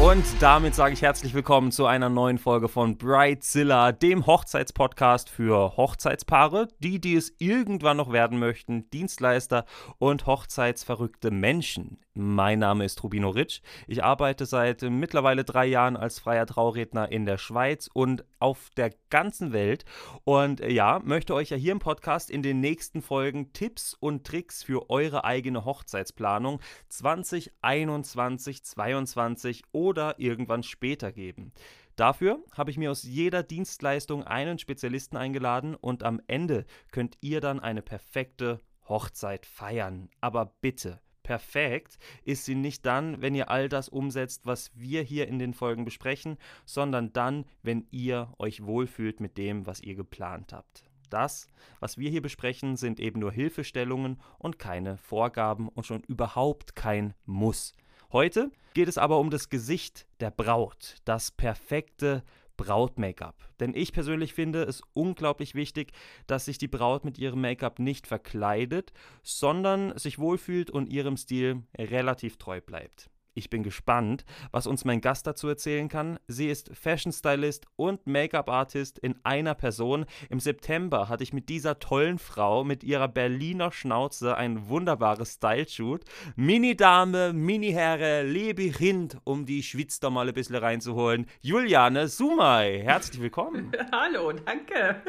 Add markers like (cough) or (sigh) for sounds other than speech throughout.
Und damit sage ich herzlich willkommen zu einer neuen Folge von Brightzilla, dem Hochzeitspodcast für Hochzeitspaare, die, die es irgendwann noch werden möchten, Dienstleister und hochzeitsverrückte Menschen. Mein Name ist Rubino Ritsch. Ich arbeite seit mittlerweile drei Jahren als freier Trauredner in der Schweiz und auf der ganzen Welt. Und ja, möchte euch ja hier im Podcast in den nächsten Folgen Tipps und Tricks für eure eigene Hochzeitsplanung 2021, 2022 oder irgendwann später geben. Dafür habe ich mir aus jeder Dienstleistung einen Spezialisten eingeladen und am Ende könnt ihr dann eine perfekte Hochzeit feiern. Aber bitte perfekt ist sie nicht dann, wenn ihr all das umsetzt, was wir hier in den Folgen besprechen, sondern dann, wenn ihr euch wohlfühlt mit dem, was ihr geplant habt. Das, was wir hier besprechen, sind eben nur Hilfestellungen und keine Vorgaben und schon überhaupt kein Muss. Heute geht es aber um das Gesicht der Braut, das perfekte Braut-Make-up. Denn ich persönlich finde es unglaublich wichtig, dass sich die Braut mit ihrem Make-up nicht verkleidet, sondern sich wohlfühlt und ihrem Stil relativ treu bleibt. Ich bin gespannt, was uns mein Gast dazu erzählen kann. Sie ist Fashion Stylist und Make-up Artist in einer Person. Im September hatte ich mit dieser tollen Frau mit ihrer Berliner Schnauze ein wunderbares Style-Shoot. Mini-Dame, Mini-Herre, Lebehind, um die Schwitz da mal ein bisschen reinzuholen. Juliane Sumay, herzlich willkommen. (laughs) Hallo, danke.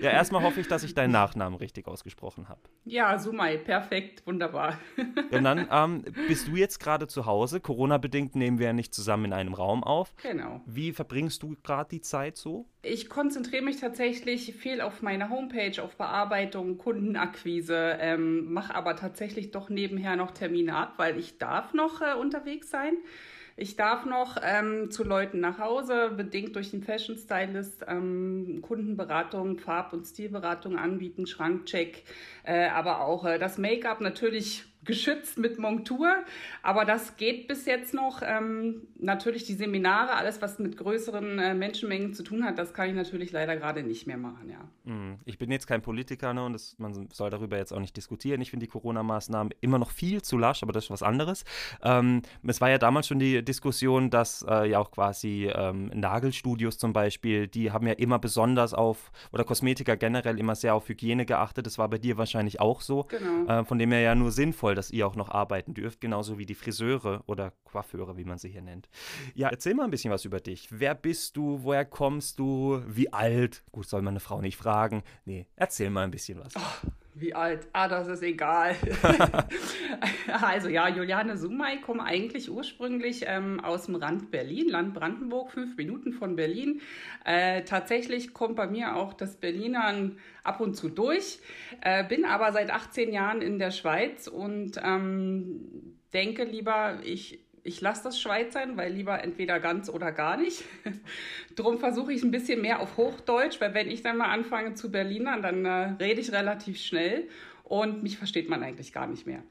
Ja, erstmal hoffe ich, dass ich deinen Nachnamen richtig ausgesprochen habe. Ja, Sumay, perfekt, wunderbar. Und dann ähm, bist du jetzt gerade zu Hause. Corona-bedingt nehmen wir ja nicht zusammen in einem Raum auf. Genau. Wie verbringst du gerade die Zeit so? Ich konzentriere mich tatsächlich viel auf meine Homepage, auf Bearbeitung, Kundenakquise, ähm, mache aber tatsächlich doch nebenher noch Termine ab, weil ich darf noch äh, unterwegs sein. Ich darf noch ähm, zu Leuten nach Hause, bedingt durch den Fashion Stylist, ähm, Kundenberatung, Farb- und Stilberatung anbieten, Schrankcheck, äh, aber auch äh, das Make-up natürlich geschützt mit Montur, aber das geht bis jetzt noch. Ähm, natürlich die Seminare, alles was mit größeren äh, Menschenmengen zu tun hat, das kann ich natürlich leider gerade nicht mehr machen, ja. Hm, ich bin jetzt kein Politiker ne, und das, man soll darüber jetzt auch nicht diskutieren. Ich finde die Corona-Maßnahmen immer noch viel zu lasch, aber das ist was anderes. Ähm, es war ja damals schon die Diskussion, dass äh, ja auch quasi ähm, Nagelstudios zum Beispiel, die haben ja immer besonders auf, oder Kosmetiker generell immer sehr auf Hygiene geachtet. Das war bei dir wahrscheinlich auch so. Genau. Äh, von dem her ja nur sinnvoll sinnvoll, dass ihr auch noch arbeiten dürft, genauso wie die Friseure oder Coiffeure, wie man sie hier nennt. Ja, erzähl mal ein bisschen was über dich. Wer bist du? Woher kommst du? Wie alt? Gut, soll man eine Frau nicht fragen. Nee, erzähl mal ein bisschen was. Oh, wie alt? Ah, das ist egal. (laughs) also ja, Juliane Sumay komme eigentlich ursprünglich ähm, aus dem Rand Berlin, Land Brandenburg, fünf Minuten von Berlin. Äh, tatsächlich kommt bei mir auch das Berlinern ab und zu durch, äh, bin aber seit 18 Jahren in der Schweiz und ähm, denke lieber, ich ich lasse das Schweiz sein, weil lieber entweder ganz oder gar nicht. (laughs) Drum versuche ich ein bisschen mehr auf Hochdeutsch, weil wenn ich dann mal anfange zu Berlinern, dann äh, rede ich relativ schnell und mich versteht man eigentlich gar nicht mehr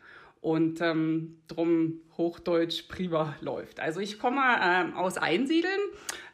und ähm, drum Hochdeutsch prima läuft. Also ich komme ähm, aus Einsiedeln,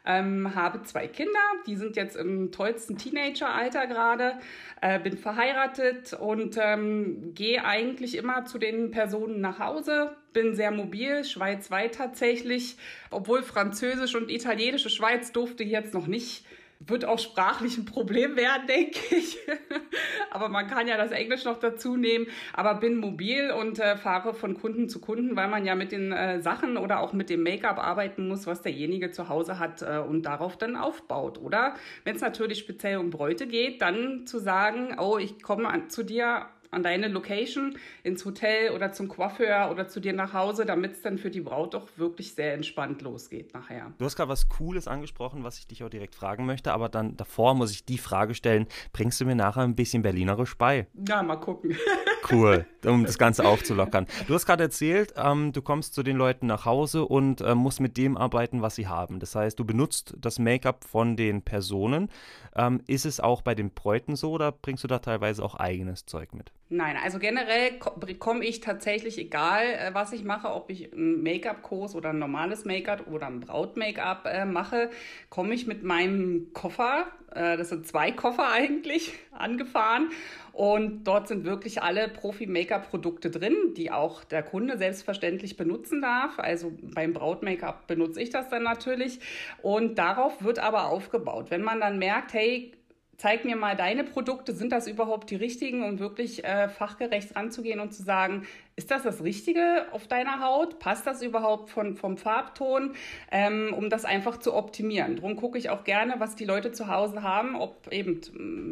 ähm, habe zwei Kinder, die sind jetzt im tollsten Teenageralter gerade, äh, bin verheiratet und ähm, gehe eigentlich immer zu den Personen nach Hause, bin sehr mobil, schweizweit tatsächlich, obwohl Französisch und Italienische Schweiz durfte jetzt noch nicht wird auch sprachlich ein Problem werden, denke ich. (laughs) Aber man kann ja das Englisch noch dazu nehmen. Aber bin mobil und äh, fahre von Kunden zu Kunden, weil man ja mit den äh, Sachen oder auch mit dem Make-up arbeiten muss, was derjenige zu Hause hat äh, und darauf dann aufbaut. Oder wenn es natürlich speziell um Bräute geht, dann zu sagen, oh, ich komme zu dir an deine Location, ins Hotel oder zum Coiffeur oder zu dir nach Hause, damit es dann für die Braut doch wirklich sehr entspannt losgeht nachher. Du hast gerade was Cooles angesprochen, was ich dich auch direkt fragen möchte, aber dann davor muss ich die Frage stellen, bringst du mir nachher ein bisschen Berlinerisch bei? Ja, mal gucken. (laughs) Cool, um das Ganze aufzulockern. Du hast gerade erzählt, ähm, du kommst zu den Leuten nach Hause und äh, musst mit dem arbeiten, was sie haben. Das heißt, du benutzt das Make-up von den Personen. Ähm, ist es auch bei den Bräuten so oder bringst du da teilweise auch eigenes Zeug mit? Nein, also generell komme ich tatsächlich, egal äh, was ich mache, ob ich einen Make-up-Kurs oder ein normales Make-up oder ein Braut-Make-up äh, mache, komme ich mit meinem Koffer, äh, das sind zwei Koffer (laughs) eigentlich, angefahren. Und dort sind wirklich alle Profi-Make-up-Produkte drin, die auch der Kunde selbstverständlich benutzen darf. Also beim Braut-Make-up benutze ich das dann natürlich. Und darauf wird aber aufgebaut. Wenn man dann merkt, hey, zeig mir mal deine Produkte, sind das überhaupt die richtigen, um wirklich äh, fachgerecht ranzugehen und zu sagen, ist das das Richtige auf deiner Haut? Passt das überhaupt von, vom Farbton, ähm, um das einfach zu optimieren? Darum gucke ich auch gerne, was die Leute zu Hause haben, ob eben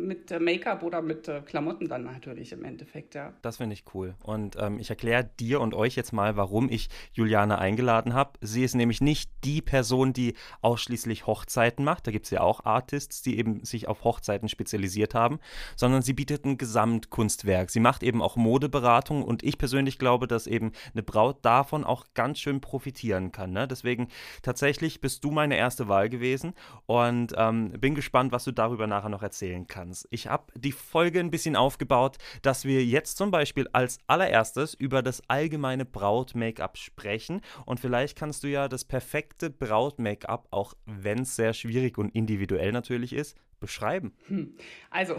mit Make-up oder mit äh, Klamotten dann natürlich im Endeffekt, ja. Das finde ich cool. Und ähm, ich erkläre dir und euch jetzt mal, warum ich Juliane eingeladen habe. Sie ist nämlich nicht die Person, die ausschließlich Hochzeiten macht. Da gibt es ja auch Artists, die eben sich auf Hochzeiten spezialisiert haben, sondern sie bietet ein Gesamtkunstwerk. Sie macht eben auch Modeberatung und ich persönlich ich glaube, dass eben eine Braut davon auch ganz schön profitieren kann. Ne? Deswegen tatsächlich bist du meine erste Wahl gewesen und ähm, bin gespannt, was du darüber nachher noch erzählen kannst. Ich habe die Folge ein bisschen aufgebaut, dass wir jetzt zum Beispiel als allererstes über das allgemeine Braut-Make-up sprechen und vielleicht kannst du ja das perfekte Braut-Make-up, auch wenn es sehr schwierig und individuell natürlich ist, beschreiben? Hm. Also,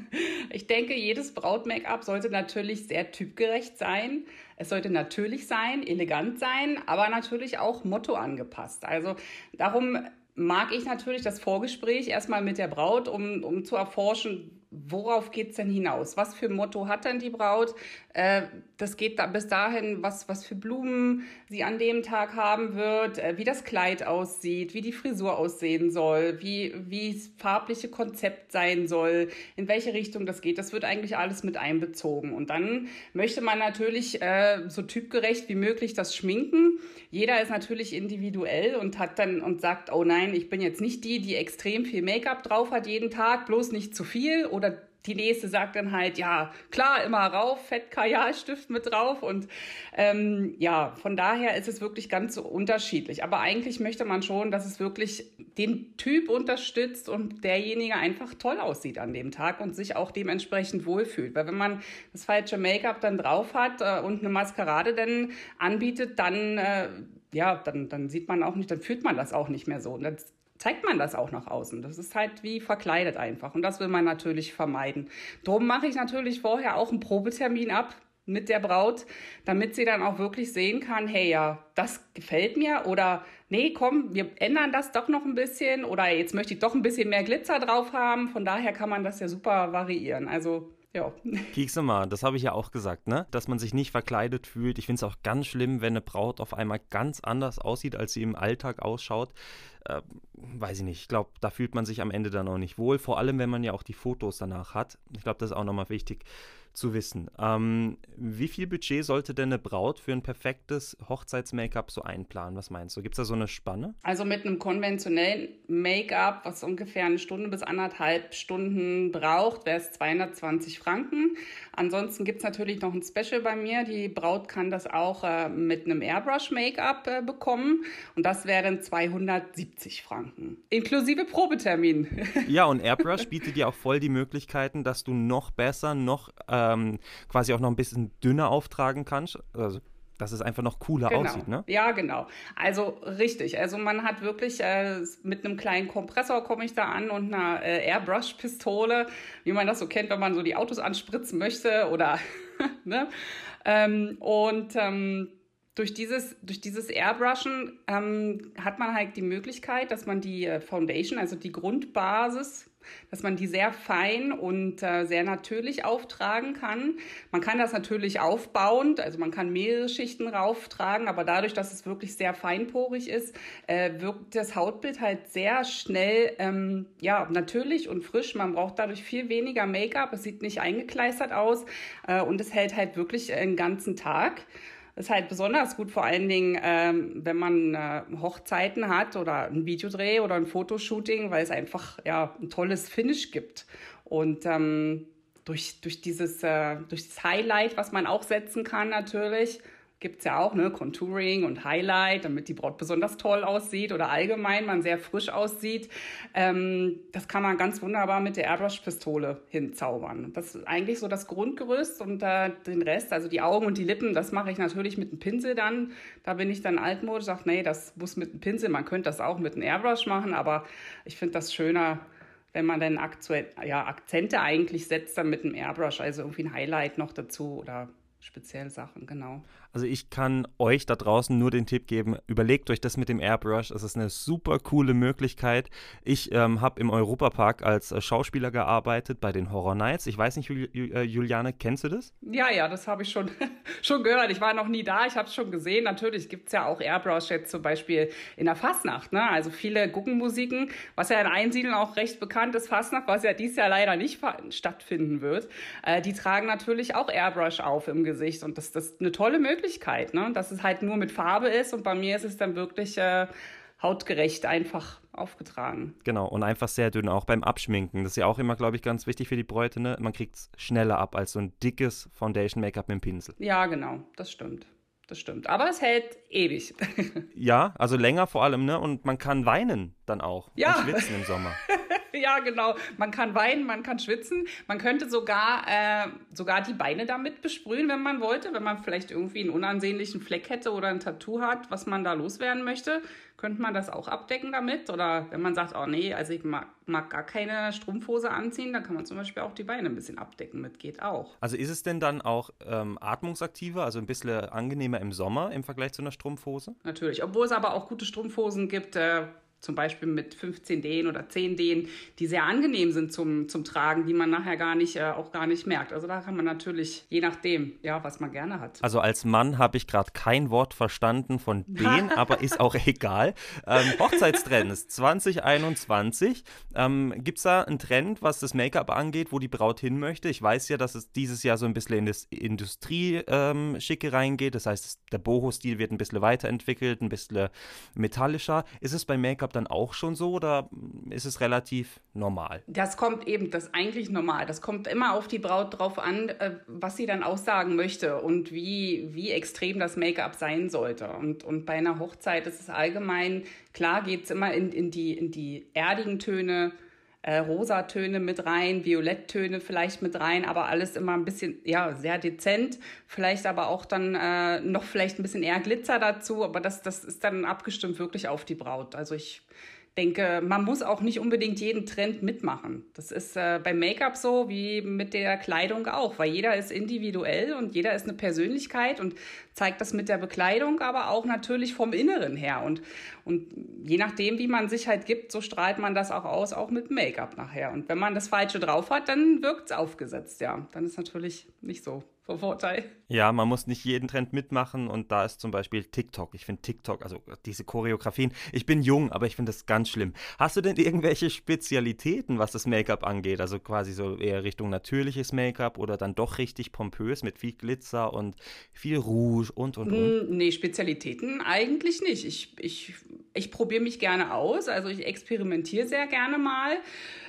(laughs) ich denke, jedes Braut-Make-up sollte natürlich sehr typgerecht sein. Es sollte natürlich sein, elegant sein, aber natürlich auch Motto angepasst. Also darum mag ich natürlich das Vorgespräch erstmal mit der Braut, um, um zu erforschen, worauf geht es denn hinaus? Was für ein Motto hat denn die Braut? Äh, das geht da bis dahin, was, was für Blumen sie an dem Tag haben wird, äh, wie das Kleid aussieht, wie die Frisur aussehen soll, wie, wie das farbliche Konzept sein soll, in welche Richtung das geht. Das wird eigentlich alles mit einbezogen. Und dann möchte man natürlich äh, so typgerecht wie möglich das schminken. Jeder ist natürlich individuell und hat dann und sagt, oh nein, ich bin jetzt nicht die, die extrem viel Make-up drauf hat jeden Tag, bloß nicht zu viel oder die nächste sagt dann halt, ja, klar, immer rauf, Fettkajalstift mit drauf. Und ähm, ja, von daher ist es wirklich ganz so unterschiedlich. Aber eigentlich möchte man schon, dass es wirklich den Typ unterstützt und derjenige einfach toll aussieht an dem Tag und sich auch dementsprechend wohlfühlt. Weil wenn man das falsche Make-up dann drauf hat äh, und eine Maskerade dann anbietet, dann äh, ja, dann, dann sieht man auch nicht, dann fühlt man das auch nicht mehr so. Und das zeigt man das auch nach außen. Das ist halt wie verkleidet einfach. Und das will man natürlich vermeiden. Drum mache ich natürlich vorher auch einen Probetermin ab mit der Braut, damit sie dann auch wirklich sehen kann, hey, ja, das gefällt mir oder nee, komm, wir ändern das doch noch ein bisschen oder jetzt möchte ich doch ein bisschen mehr Glitzer drauf haben. Von daher kann man das ja super variieren. Also ja. Kiekse mal, das habe ich ja auch gesagt, ne? Dass man sich nicht verkleidet fühlt. Ich finde es auch ganz schlimm, wenn eine Braut auf einmal ganz anders aussieht, als sie im Alltag ausschaut äh, weiß ich nicht, ich glaube, da fühlt man sich am Ende dann auch nicht wohl, vor allem wenn man ja auch die Fotos danach hat. Ich glaube, das ist auch nochmal wichtig zu wissen. Ähm, wie viel Budget sollte denn eine Braut für ein perfektes Hochzeits-Make-up so einplanen? Was meinst du? Gibt es da so eine Spanne? Also mit einem konventionellen Make-up, was ungefähr eine Stunde bis anderthalb Stunden braucht, wäre es 220 Franken. Ansonsten gibt es natürlich noch ein Special bei mir. Die Braut kann das auch äh, mit einem Airbrush-Make-up äh, bekommen. Und das wären 270 Franken. Inklusive Probetermin. (laughs) ja, und Airbrush bietet dir auch voll die Möglichkeiten, dass du noch besser, noch äh, ähm, quasi auch noch ein bisschen dünner auftragen kannst. Also dass es einfach noch cooler genau. aussieht, ne? Ja, genau. Also richtig. Also man hat wirklich äh, mit einem kleinen Kompressor komme ich da an und einer äh, Airbrush-Pistole, wie man das so kennt, wenn man so die Autos anspritzen möchte oder (laughs) ne? Ähm, und ähm, durch dieses, durch dieses Airbrushen ähm, hat man halt die Möglichkeit, dass man die äh, Foundation, also die Grundbasis dass man die sehr fein und äh, sehr natürlich auftragen kann. Man kann das natürlich aufbauend, also man kann mehrere Schichten rauftragen, aber dadurch, dass es wirklich sehr feinporig ist, äh, wirkt das Hautbild halt sehr schnell, ähm, ja, natürlich und frisch. Man braucht dadurch viel weniger Make-up, es sieht nicht eingekleistert aus äh, und es hält halt wirklich einen ganzen Tag ist halt besonders gut, vor allen Dingen, ähm, wenn man äh, Hochzeiten hat oder ein Videodreh oder ein Fotoshooting, weil es einfach ja ein tolles Finish gibt. Und ähm, durch, durch, dieses, äh, durch das Highlight, was man auch setzen kann natürlich, gibt es ja auch, ne, Contouring und Highlight, damit die Braut besonders toll aussieht oder allgemein man sehr frisch aussieht. Ähm, das kann man ganz wunderbar mit der Airbrush-Pistole hinzaubern. Das ist eigentlich so das Grundgerüst und äh, den Rest, also die Augen und die Lippen, das mache ich natürlich mit einem Pinsel dann. Da bin ich dann altmodisch, sage, nee, das muss mit einem Pinsel, man könnte das auch mit einem Airbrush machen, aber ich finde das schöner, wenn man dann ja, Akzente eigentlich setzt, dann mit einem Airbrush, also irgendwie ein Highlight noch dazu oder speziell Sachen, genau. Also ich kann euch da draußen nur den Tipp geben, überlegt euch das mit dem Airbrush. Es ist eine super coole Möglichkeit. Ich ähm, habe im Europapark als äh, Schauspieler gearbeitet bei den Horror Nights. Ich weiß nicht, Jul äh, Juliane, kennst du das? Ja, ja, das habe ich schon, (laughs) schon gehört. Ich war noch nie da, ich habe es schon gesehen. Natürlich gibt es ja auch Airbrush jetzt zum Beispiel in der Fastnacht. Ne? Also viele Guggenmusiken, was ja in Einsiedeln auch recht bekannt ist, Fastnacht, was ja dieses Jahr leider nicht stattfinden wird. Äh, die tragen natürlich auch Airbrush auf im Gesicht und das, das ist eine tolle Möglichkeit. Möglichkeit, ne? dass es halt nur mit Farbe ist und bei mir ist es dann wirklich äh, hautgerecht einfach aufgetragen. Genau, und einfach sehr dünn, auch beim Abschminken. Das ist ja auch immer, glaube ich, ganz wichtig für die Bräute. Ne? Man kriegt es schneller ab als so ein dickes Foundation-Make-up mit dem Pinsel. Ja, genau, das stimmt. Das stimmt. Aber es hält ewig. (laughs) ja, also länger vor allem, ne? Und man kann weinen dann auch. Ja. Und schwitzen im Sommer. (laughs) (laughs) ja, genau. Man kann weinen, man kann schwitzen. Man könnte sogar, äh, sogar die Beine damit besprühen, wenn man wollte. Wenn man vielleicht irgendwie einen unansehnlichen Fleck hätte oder ein Tattoo hat, was man da loswerden möchte, könnte man das auch abdecken damit. Oder wenn man sagt, oh nee, also ich mag, mag gar keine Strumpfhose anziehen, dann kann man zum Beispiel auch die Beine ein bisschen abdecken mit. Geht auch. Also ist es denn dann auch ähm, atmungsaktiver, also ein bisschen angenehmer im Sommer im Vergleich zu einer Strumpfhose? Natürlich. Obwohl es aber auch gute Strumpfhosen gibt, äh, zum Beispiel mit 15 Dehn oder 10 Dehn, die sehr angenehm sind zum, zum Tragen, die man nachher gar nicht, äh, auch gar nicht merkt. Also da kann man natürlich, je nachdem, ja, was man gerne hat. Also als Mann habe ich gerade kein Wort verstanden von (laughs) Dehn, aber ist auch egal. Ähm, Hochzeitstrends 2021. Ähm, Gibt es da einen Trend, was das Make-up angeht, wo die Braut hin möchte? Ich weiß ja, dass es dieses Jahr so ein bisschen in das Industrie-Schicke ähm, reingeht. Das heißt, der Boho-Stil wird ein bisschen weiterentwickelt, ein bisschen metallischer. Ist es beim Make-up dann auch schon so oder ist es relativ normal? Das kommt eben, das ist eigentlich normal. Das kommt immer auf die Braut drauf an, äh, was sie dann aussagen möchte und wie, wie extrem das Make-up sein sollte. Und, und bei einer Hochzeit ist es allgemein, klar geht es immer in, in, die, in die erdigen Töne, äh, Rosatöne mit rein, Violetttöne vielleicht mit rein, aber alles immer ein bisschen, ja, sehr dezent. Vielleicht aber auch dann äh, noch vielleicht ein bisschen eher Glitzer dazu, aber das, das ist dann abgestimmt wirklich auf die Braut. Also ich denke, man muss auch nicht unbedingt jeden Trend mitmachen. Das ist äh, beim Make-up so wie mit der Kleidung auch, weil jeder ist individuell und jeder ist eine Persönlichkeit und zeigt das mit der Bekleidung, aber auch natürlich vom Inneren her. Und, und je nachdem, wie man sich halt gibt, so strahlt man das auch aus, auch mit Make-up nachher. Und wenn man das Falsche drauf hat, dann wirkt es aufgesetzt, ja. Dann ist natürlich nicht so vom Vorteil. Ja, man muss nicht jeden Trend mitmachen und da ist zum Beispiel TikTok. Ich finde TikTok, also diese Choreografien, ich bin jung, aber ich finde das ganz schlimm. Hast du denn (laughs) irgendwelche Spezialitäten, was das Make-up angeht? Also quasi so eher Richtung natürliches Make-up oder dann doch richtig pompös mit viel Glitzer und viel Rouge und und und? Nee, Spezialitäten eigentlich nicht. Ich, ich, ich probiere mich gerne aus, also ich experimentiere sehr gerne mal.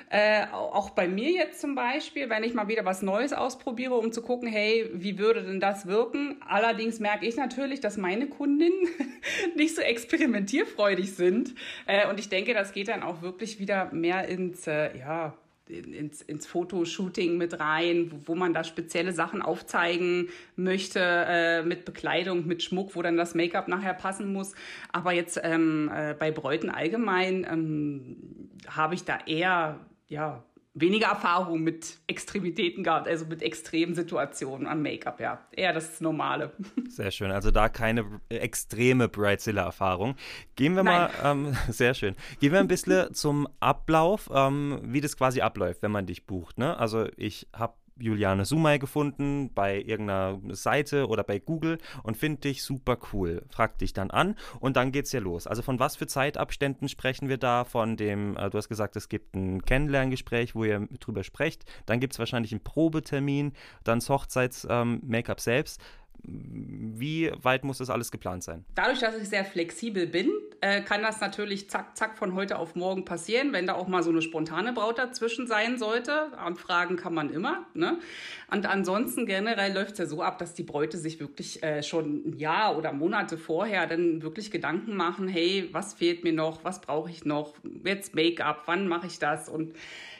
Äh, auch bei mir jetzt zum Beispiel, wenn ich mal wieder was Neues ausprobiere, um zu gucken, hey, wie würde denn das wirken? Allerdings merke ich natürlich, dass meine Kundinnen (laughs) nicht so experimentierfreudig sind. Äh, und ich denke, das geht dann auch wirklich wieder mehr ins, äh, ja, ins, ins Fotoshooting mit rein, wo, wo, man da spezielle Sachen aufzeigen möchte, äh, mit Bekleidung, mit Schmuck, wo dann das Make-up nachher passen muss. Aber jetzt ähm, äh, bei Bräuten allgemein ähm, habe ich da eher ja, weniger Erfahrung mit Extremitäten gehabt, also mit extremen Situationen am Make-up, ja. Eher das Normale. (laughs) Sehr schön. Also da keine extreme Brightzilla-Erfahrung. Gehen wir Nein. mal, ähm, (laughs) sehr schön. Gehen wir ein bisschen zum Ablauf, ähm, wie das quasi abläuft, wenn man dich bucht. Ne? Also ich habe Juliane Sumay gefunden bei irgendeiner Seite oder bei Google und finde dich super cool. Frag dich dann an und dann geht's ja los. Also von was für Zeitabständen sprechen wir da? Von dem, äh, du hast gesagt, es gibt ein Kennenlerngespräch, wo ihr drüber sprecht. Dann gibt es wahrscheinlich einen Probetermin, dann das Hochzeits-Make-up ähm, selbst. Wie weit muss das alles geplant sein? Dadurch, dass ich sehr flexibel bin, äh, kann das natürlich zack, zack von heute auf morgen passieren, wenn da auch mal so eine spontane Braut dazwischen sein sollte. Anfragen kann man immer. Ne? Und ansonsten generell läuft es ja so ab, dass die Bräute sich wirklich äh, schon ein Jahr oder Monate vorher dann wirklich Gedanken machen, hey, was fehlt mir noch, was brauche ich noch, jetzt Make-up, wann mache ich das und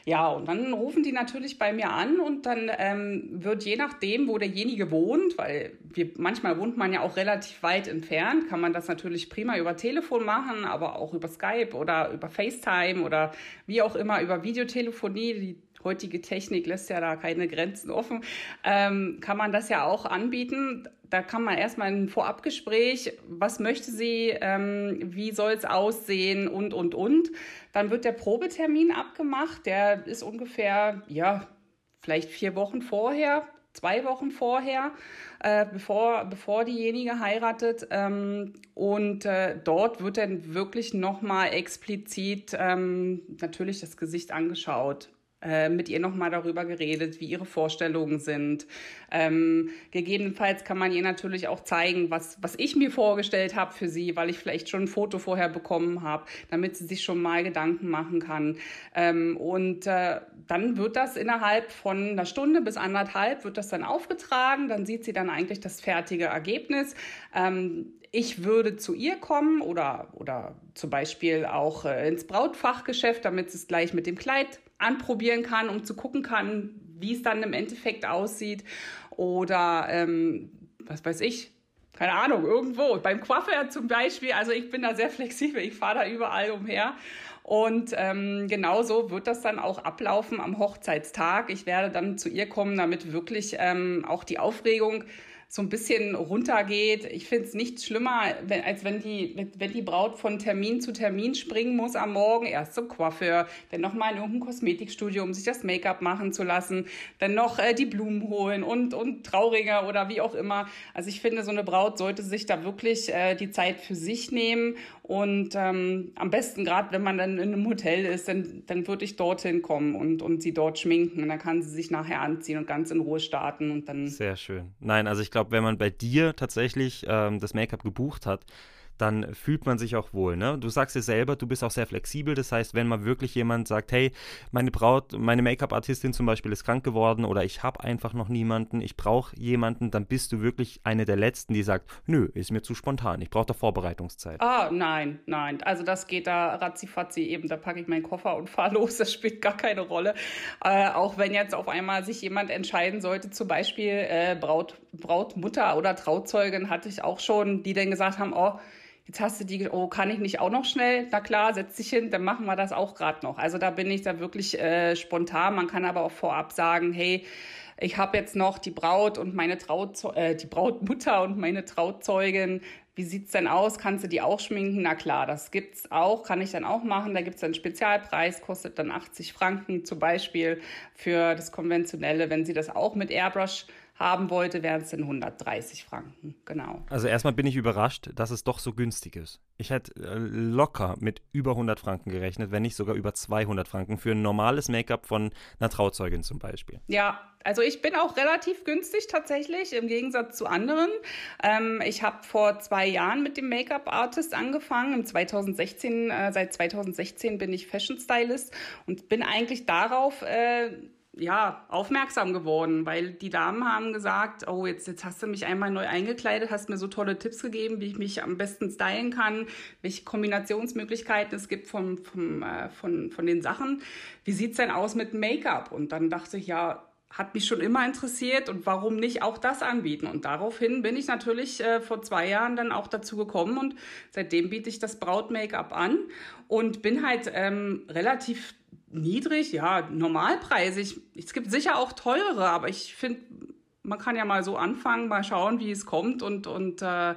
ja, und dann rufen die natürlich bei mir an und dann ähm, wird je nachdem, wo derjenige wohnt, weil wir, manchmal wohnt man ja auch relativ weit entfernt, kann man das natürlich prima über Telefon machen, aber auch über Skype oder über FaceTime oder wie auch immer über Videotelefonie. Die heutige Technik lässt ja da keine Grenzen offen, ähm, kann man das ja auch anbieten. Da kann man erstmal ein Vorabgespräch, was möchte sie, ähm, wie soll es aussehen und, und, und. Dann wird der Probetermin abgemacht, der ist ungefähr, ja, vielleicht vier Wochen vorher, zwei Wochen vorher, äh, bevor, bevor diejenige heiratet. Ähm, und äh, dort wird dann wirklich nochmal explizit ähm, natürlich das Gesicht angeschaut. Äh, mit ihr nochmal darüber geredet, wie ihre Vorstellungen sind. Ähm, gegebenenfalls kann man ihr natürlich auch zeigen, was, was ich mir vorgestellt habe für sie, weil ich vielleicht schon ein Foto vorher bekommen habe, damit sie sich schon mal Gedanken machen kann. Ähm, und äh, dann wird das innerhalb von einer Stunde bis anderthalb wird das dann aufgetragen. Dann sieht sie dann eigentlich das fertige Ergebnis. Ähm, ich würde zu ihr kommen oder, oder zum Beispiel auch äh, ins Brautfachgeschäft, damit sie es gleich mit dem Kleid anprobieren kann, um zu gucken kann, wie es dann im Endeffekt aussieht. Oder ähm, was weiß ich, keine Ahnung, irgendwo. Beim Coiffeur zum Beispiel, also ich bin da sehr (laughs) flexibel, ich fahre da überall umher. Und ähm, genauso wird das dann auch ablaufen am Hochzeitstag. Ich werde dann zu ihr kommen, damit wirklich ähm, auch die Aufregung so ein bisschen runtergeht. Ich finde es nicht schlimmer, wenn, als wenn die, wenn die Braut von Termin zu Termin springen muss am Morgen. Erst zum Coiffeur, dann nochmal in irgendein Kosmetikstudio, um sich das Make-up machen zu lassen, dann noch äh, die Blumen holen und, und Trauriger oder wie auch immer. Also ich finde, so eine Braut sollte sich da wirklich äh, die Zeit für sich nehmen und ähm, am besten, gerade wenn man dann in einem Hotel ist, dann, dann würde ich dorthin kommen und, und sie dort schminken. Und dann kann sie sich nachher anziehen und ganz in Ruhe starten und dann. Sehr schön. Nein, also ich glaube, wenn man bei dir tatsächlich ähm, das Make-up gebucht hat, dann fühlt man sich auch wohl. Ne? Du sagst es selber, du bist auch sehr flexibel. Das heißt, wenn mal wirklich jemand sagt, hey, meine Braut, meine Make-up-Artistin zum Beispiel ist krank geworden oder ich habe einfach noch niemanden, ich brauche jemanden, dann bist du wirklich eine der Letzten, die sagt, nö, ist mir zu spontan, ich brauche da Vorbereitungszeit. Ah, nein, nein. Also das geht da ratzifatzi eben, da packe ich meinen Koffer und (laughs) fahre los, das spielt gar keine Rolle. Äh, auch wenn jetzt auf einmal sich jemand entscheiden sollte, zum Beispiel äh, Braut, Brautmutter oder Trauzeugin hatte ich auch schon, die dann gesagt haben, oh, Jetzt hast du die, oh, kann ich nicht auch noch schnell? Na klar, setz dich hin, dann machen wir das auch gerade noch. Also da bin ich da wirklich äh, spontan. Man kann aber auch vorab sagen, hey, ich habe jetzt noch die Braut und meine Trauze äh, die Brautmutter und meine Trauzeugin. Wie sieht's denn aus? Kannst du die auch schminken? Na klar, das gibt's auch, kann ich dann auch machen. Da gibt's einen Spezialpreis, kostet dann 80 Franken zum Beispiel für das konventionelle, wenn sie das auch mit Airbrush haben wollte, wären es dann 130 Franken, genau. Also erstmal bin ich überrascht, dass es doch so günstig ist. Ich hätte äh, locker mit über 100 Franken gerechnet, wenn nicht sogar über 200 Franken für ein normales Make-up von einer Trauzeugin zum Beispiel. Ja, also ich bin auch relativ günstig tatsächlich, im Gegensatz zu anderen. Ähm, ich habe vor zwei Jahren mit dem Make-up-Artist angefangen. Im 2016, äh, seit 2016 bin ich Fashion Stylist und bin eigentlich darauf äh, ja, aufmerksam geworden, weil die Damen haben gesagt, oh, jetzt, jetzt hast du mich einmal neu eingekleidet, hast mir so tolle Tipps gegeben, wie ich mich am besten stylen kann, welche Kombinationsmöglichkeiten es gibt von, von, äh, von, von den Sachen. Wie sieht's denn aus mit Make-up? Und dann dachte ich, ja, hat mich schon immer interessiert und warum nicht auch das anbieten? Und daraufhin bin ich natürlich äh, vor zwei Jahren dann auch dazu gekommen und seitdem biete ich das Braut-Make-up an und bin halt ähm, relativ niedrig, ja, normalpreisig. Es gibt sicher auch teure, aber ich finde, man kann ja mal so anfangen, mal schauen, wie es kommt und, und äh,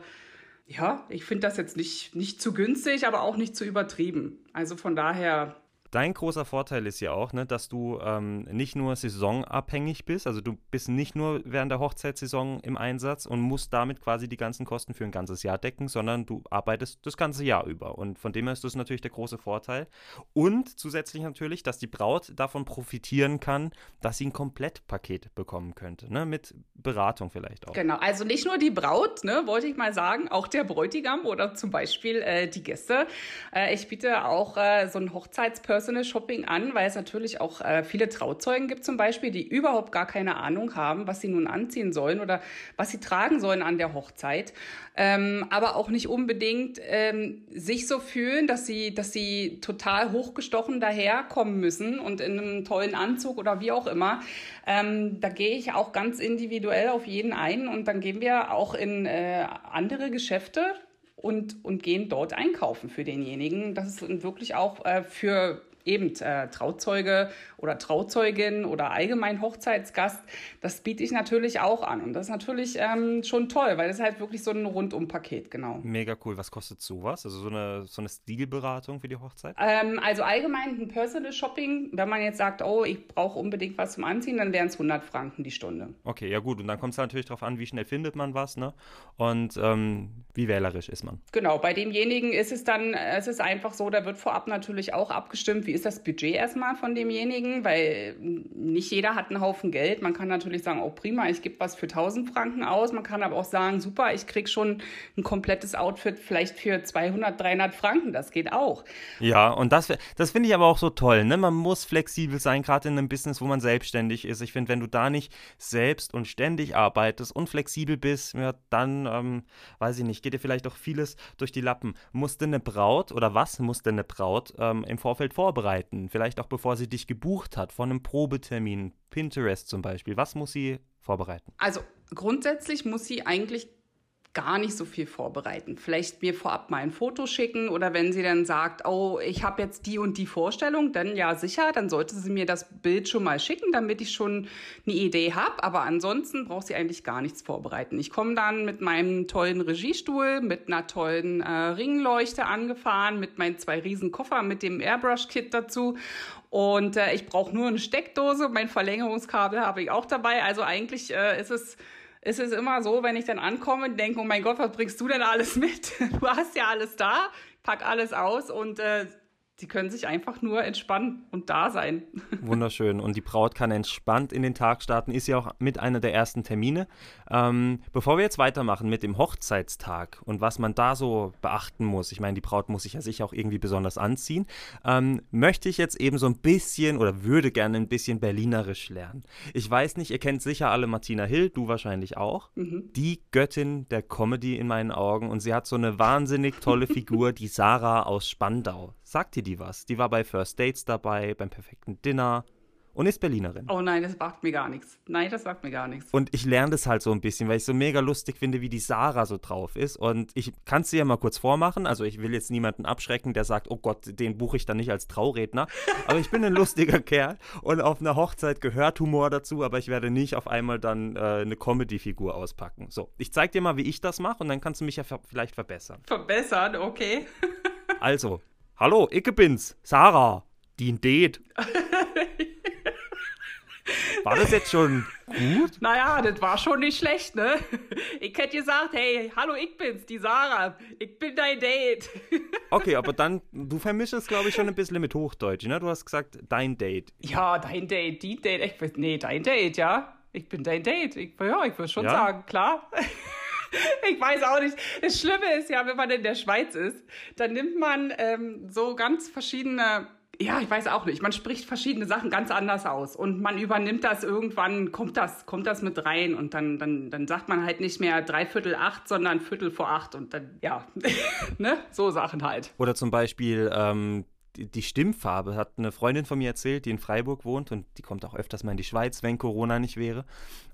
ja, ich finde das jetzt nicht, nicht zu günstig, aber auch nicht zu übertrieben. Also von daher Dein großer Vorteil ist ja auch, ne, dass du ähm, nicht nur saisonabhängig bist, also du bist nicht nur während der Hochzeitssaison im Einsatz und musst damit quasi die ganzen Kosten für ein ganzes Jahr decken, sondern du arbeitest das ganze Jahr über. Und von dem her ist das natürlich der große Vorteil. Und zusätzlich natürlich, dass die Braut davon profitieren kann, dass sie ein Komplettpaket bekommen könnte, ne, mit Beratung vielleicht auch. Genau, also nicht nur die Braut, ne, wollte ich mal sagen, auch der Bräutigam oder zum Beispiel äh, die Gäste. Äh, ich biete auch äh, so ein Hochzeits-Personal Shopping an, weil es natürlich auch äh, viele Trauzeugen gibt zum Beispiel, die überhaupt gar keine Ahnung haben, was sie nun anziehen sollen oder was sie tragen sollen an der Hochzeit. Ähm, aber auch nicht unbedingt ähm, sich so fühlen, dass sie, dass sie total hochgestochen daherkommen müssen und in einem tollen Anzug oder wie auch immer. Ähm, da gehe ich auch ganz individuell auf jeden ein und dann gehen wir auch in äh, andere Geschäfte und, und gehen dort einkaufen für denjenigen. Das ist wirklich auch äh, für eben äh, Trauzeuge oder Trauzeugin oder allgemein Hochzeitsgast, das biete ich natürlich auch an. Und das ist natürlich ähm, schon toll, weil das ist halt wirklich so ein Rundumpaket, genau. Mega cool. Was kostet sowas? Also so eine, so eine Stilberatung für die Hochzeit? Ähm, also allgemein ein Personal Shopping, wenn man jetzt sagt, oh, ich brauche unbedingt was zum Anziehen, dann wären es 100 Franken die Stunde. Okay, ja gut. Und dann kommt es natürlich darauf an, wie schnell findet man was, ne? Und ähm, wie wählerisch ist man. Genau, bei demjenigen ist es dann, es ist einfach so, da wird vorab natürlich auch abgestimmt, wie ist das Budget erstmal von demjenigen, weil nicht jeder hat einen Haufen Geld. Man kann natürlich sagen, oh prima, ich gebe was für 1000 Franken aus. Man kann aber auch sagen, super, ich kriege schon ein komplettes Outfit vielleicht für 200, 300 Franken. Das geht auch. Ja, und das, das finde ich aber auch so toll. Ne? Man muss flexibel sein, gerade in einem Business, wo man selbstständig ist. Ich finde, wenn du da nicht selbst und ständig arbeitest und flexibel bist, ja, dann, ähm, weiß ich nicht, geht dir vielleicht auch vieles durch die Lappen. Musste eine Braut oder was musste eine Braut ähm, im Vorfeld vorbereiten? Vielleicht auch bevor sie dich gebucht hat, von einem Probetermin, Pinterest zum Beispiel. Was muss sie vorbereiten? Also grundsätzlich muss sie eigentlich gar nicht so viel vorbereiten. Vielleicht mir vorab mal ein Foto schicken oder wenn sie dann sagt, oh, ich habe jetzt die und die Vorstellung, dann ja sicher, dann sollte sie mir das Bild schon mal schicken, damit ich schon eine Idee habe. Aber ansonsten braucht sie eigentlich gar nichts vorbereiten. Ich komme dann mit meinem tollen Regiestuhl, mit einer tollen äh, Ringleuchte angefahren, mit meinen zwei riesen Koffer, mit dem Airbrush-Kit dazu und äh, ich brauche nur eine Steckdose, mein Verlängerungskabel habe ich auch dabei. Also eigentlich äh, ist es ist es immer so, wenn ich dann ankomme und denke, oh mein Gott, was bringst du denn alles mit? (laughs) Du hast ja alles da, pack alles aus und äh, Sie können sich einfach nur entspannen und da sein. (laughs) Wunderschön. Und die Braut kann entspannt in den Tag starten, ist ja auch mit einer der ersten Termine. Ähm, bevor wir jetzt weitermachen mit dem Hochzeitstag und was man da so beachten muss, ich meine, die Braut muss sich ja sicher auch irgendwie besonders anziehen, ähm, möchte ich jetzt eben so ein bisschen oder würde gerne ein bisschen berlinerisch lernen. Ich weiß nicht, ihr kennt sicher alle Martina Hill, du wahrscheinlich auch. Mhm. Die Göttin der Comedy in meinen Augen und sie hat so eine wahnsinnig tolle Figur, die Sarah aus Spandau. Sagt dir die was? Die war bei First Dates dabei, beim perfekten Dinner und ist Berlinerin. Oh nein, das sagt mir gar nichts. Nein, das sagt mir gar nichts. Und ich lerne das halt so ein bisschen, weil ich so mega lustig finde, wie die Sarah so drauf ist. Und ich kann es dir ja mal kurz vormachen. Also ich will jetzt niemanden abschrecken, der sagt, oh Gott, den buche ich dann nicht als Trauredner. Aber ich bin ein lustiger (laughs) Kerl und auf einer Hochzeit gehört Humor dazu, aber ich werde nicht auf einmal dann äh, eine Comedy-Figur auspacken. So, ich zeig dir mal, wie ich das mache und dann kannst du mich ja vielleicht verbessern. Verbessern, okay. (laughs) also, Hallo, ich bin's, Sarah, die Date. (laughs) War das jetzt schon gut? Naja, das war schon nicht schlecht, ne? Ich hätte gesagt, hey, hallo, ich bin's, die Sarah. Ich bin dein Date. (laughs) Okay, aber dann, du vermischst glaube ich, schon ein bisschen mit Hochdeutsch, ne? Du hast gesagt, dein Date. Ja, dein Date, die Date. Ich, nee, dein Date, ja. Ich bin dein Date. Ich, ja, ich würde schon ja? sagen, klar. Ich weiß auch nicht. Das Schlimme ist ja, wenn man in der Schweiz ist, dann nimmt man ähm, so ganz verschiedene ja, ich weiß auch nicht. Man spricht verschiedene Sachen ganz anders aus und man übernimmt das irgendwann, kommt das, kommt das mit rein und dann, dann, dann sagt man halt nicht mehr dreiviertel acht, sondern viertel vor acht und dann, ja, (laughs) ne, so Sachen halt. Oder zum Beispiel, ähm, die Stimmfarbe hat eine Freundin von mir erzählt, die in Freiburg wohnt und die kommt auch öfters mal in die Schweiz, wenn Corona nicht wäre.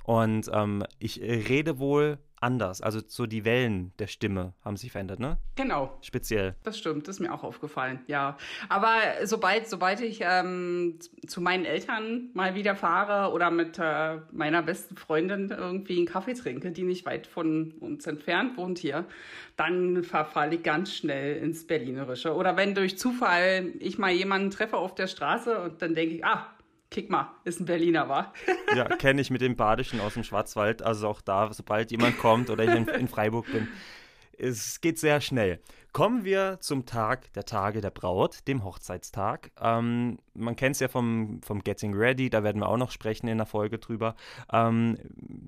Und ähm, ich rede wohl anders. Also so die Wellen der Stimme haben sich verändert, ne? Genau. Speziell. Das stimmt, das ist mir auch aufgefallen, ja. Aber sobald, sobald ich ähm, zu meinen Eltern mal wieder fahre oder mit äh, meiner besten Freundin irgendwie einen Kaffee trinke, die nicht weit von uns entfernt wohnt hier, dann verfalle ich ganz schnell ins Berlinerische. Oder wenn durch Zufall ich mal jemanden treffe auf der Straße und dann denke ich, ah, Kick mal, ist ein Berliner, wa? ja, kenne ich mit dem Badischen aus dem Schwarzwald. Also auch da, sobald jemand kommt oder ich in, in Freiburg bin, es geht sehr schnell. Kommen wir zum Tag der Tage der Braut, dem Hochzeitstag. Ähm, man kennt es ja vom, vom Getting Ready, da werden wir auch noch sprechen in der Folge drüber. Ähm,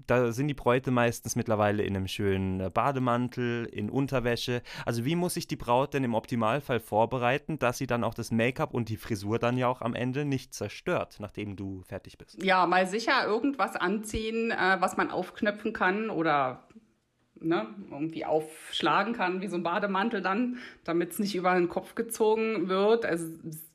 da sind die Bräute meistens mittlerweile in einem schönen Bademantel, in Unterwäsche. Also wie muss sich die Braut denn im Optimalfall vorbereiten, dass sie dann auch das Make-up und die Frisur dann ja auch am Ende nicht zerstört, nachdem du fertig bist? Ja, mal sicher irgendwas anziehen, äh, was man aufknöpfen kann oder ne, irgendwie aufschlagen kann, wie so ein Bademantel dann, damit es nicht über den Kopf gezogen wird. Also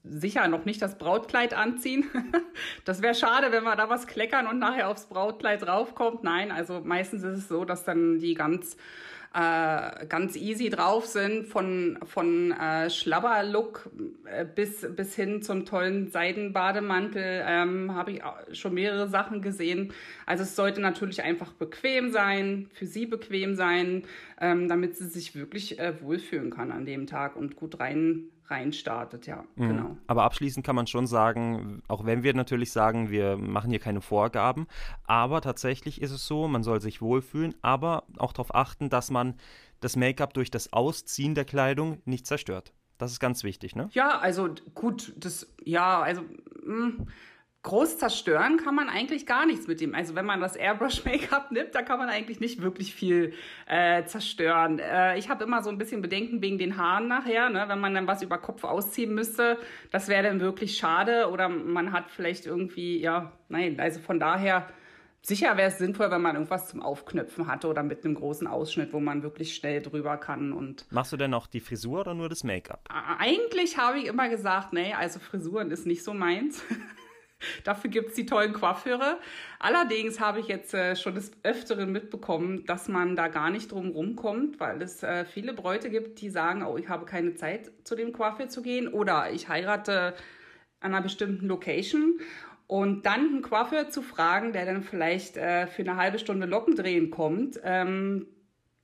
sicher noch nicht das Brautkleid anziehen. (laughs) das wäre schade, wenn wir da was kleckern und nachher aufs Brautkleid draufkommt. Nein, also meistens ist es so, dass dann die ganz äh, ganz easy drauf sind, von, von äh, Schlabberlook äh, bis, bis hin zum tollen Seidenbademantel ähm, habe ich schon mehrere Sachen gesehen. Also es sollte natürlich einfach bequem sein, für sie bequem sein, ähm, damit sie sich wirklich äh, wohlfühlen kann an dem Tag und gut rein reinstartet, ja, mhm. genau. Aber abschließend kann man schon sagen, auch wenn wir natürlich sagen, wir machen hier keine Vorgaben, aber tatsächlich ist es so, man soll sich wohlfühlen, aber auch darauf achten, dass man das Make-up durch das Ausziehen der Kleidung nicht zerstört. Das ist ganz wichtig, ne? Ja, also gut, das, ja, also, mh, hm, groß zerstören kann man eigentlich gar nichts mit dem. Also wenn man das Airbrush-Make-up nimmt, da kann man eigentlich nicht wirklich viel äh, zerstören. Äh, ich habe immer so ein bisschen Bedenken wegen den Haaren nachher, ne? wenn man dann was über Kopf ausziehen müsste. Das wäre dann wirklich schade oder man hat vielleicht irgendwie, ja, nein, also von daher... Sicher wäre es sinnvoll, wenn man irgendwas zum Aufknöpfen hatte oder mit einem großen Ausschnitt, wo man wirklich schnell drüber kann. Und Machst du denn auch die Frisur oder nur das Make-up? Eigentlich habe ich immer gesagt, nee, also Frisuren ist nicht so meins. (laughs) (laughs) Dafür gibt es die tollen Coiffeure. Allerdings habe ich jetzt äh, schon des Öfteren mitbekommen, dass man da gar nicht drum rumkommt, weil es äh, viele Bräute gibt, die sagen, oh, ich habe keine Zeit, zu dem Coiffeur zu gehen oder ich heirate an einer bestimmten Location. Und dann einen Coiffeur zu fragen, der dann vielleicht äh, für eine halbe Stunde Locken drehen kommt, ähm,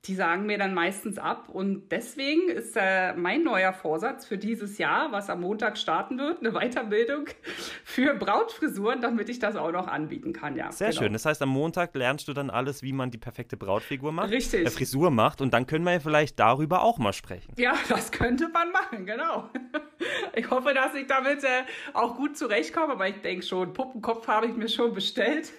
die sagen mir dann meistens ab. Und deswegen ist äh, mein neuer Vorsatz für dieses Jahr, was am Montag starten wird, eine Weiterbildung (laughs) für Brautfrisuren, damit ich das auch noch anbieten kann. Ja, Sehr genau. schön. Das heißt, am Montag lernst du dann alles, wie man die perfekte Brautfigur macht. Richtig. Äh, Frisur macht. Und dann können wir ja vielleicht darüber auch mal sprechen. Ja, (laughs) das könnte man machen, genau. (laughs) Ich hoffe, dass ich damit äh, auch gut zurechtkomme, aber ich denke schon, Puppenkopf habe ich mir schon bestellt.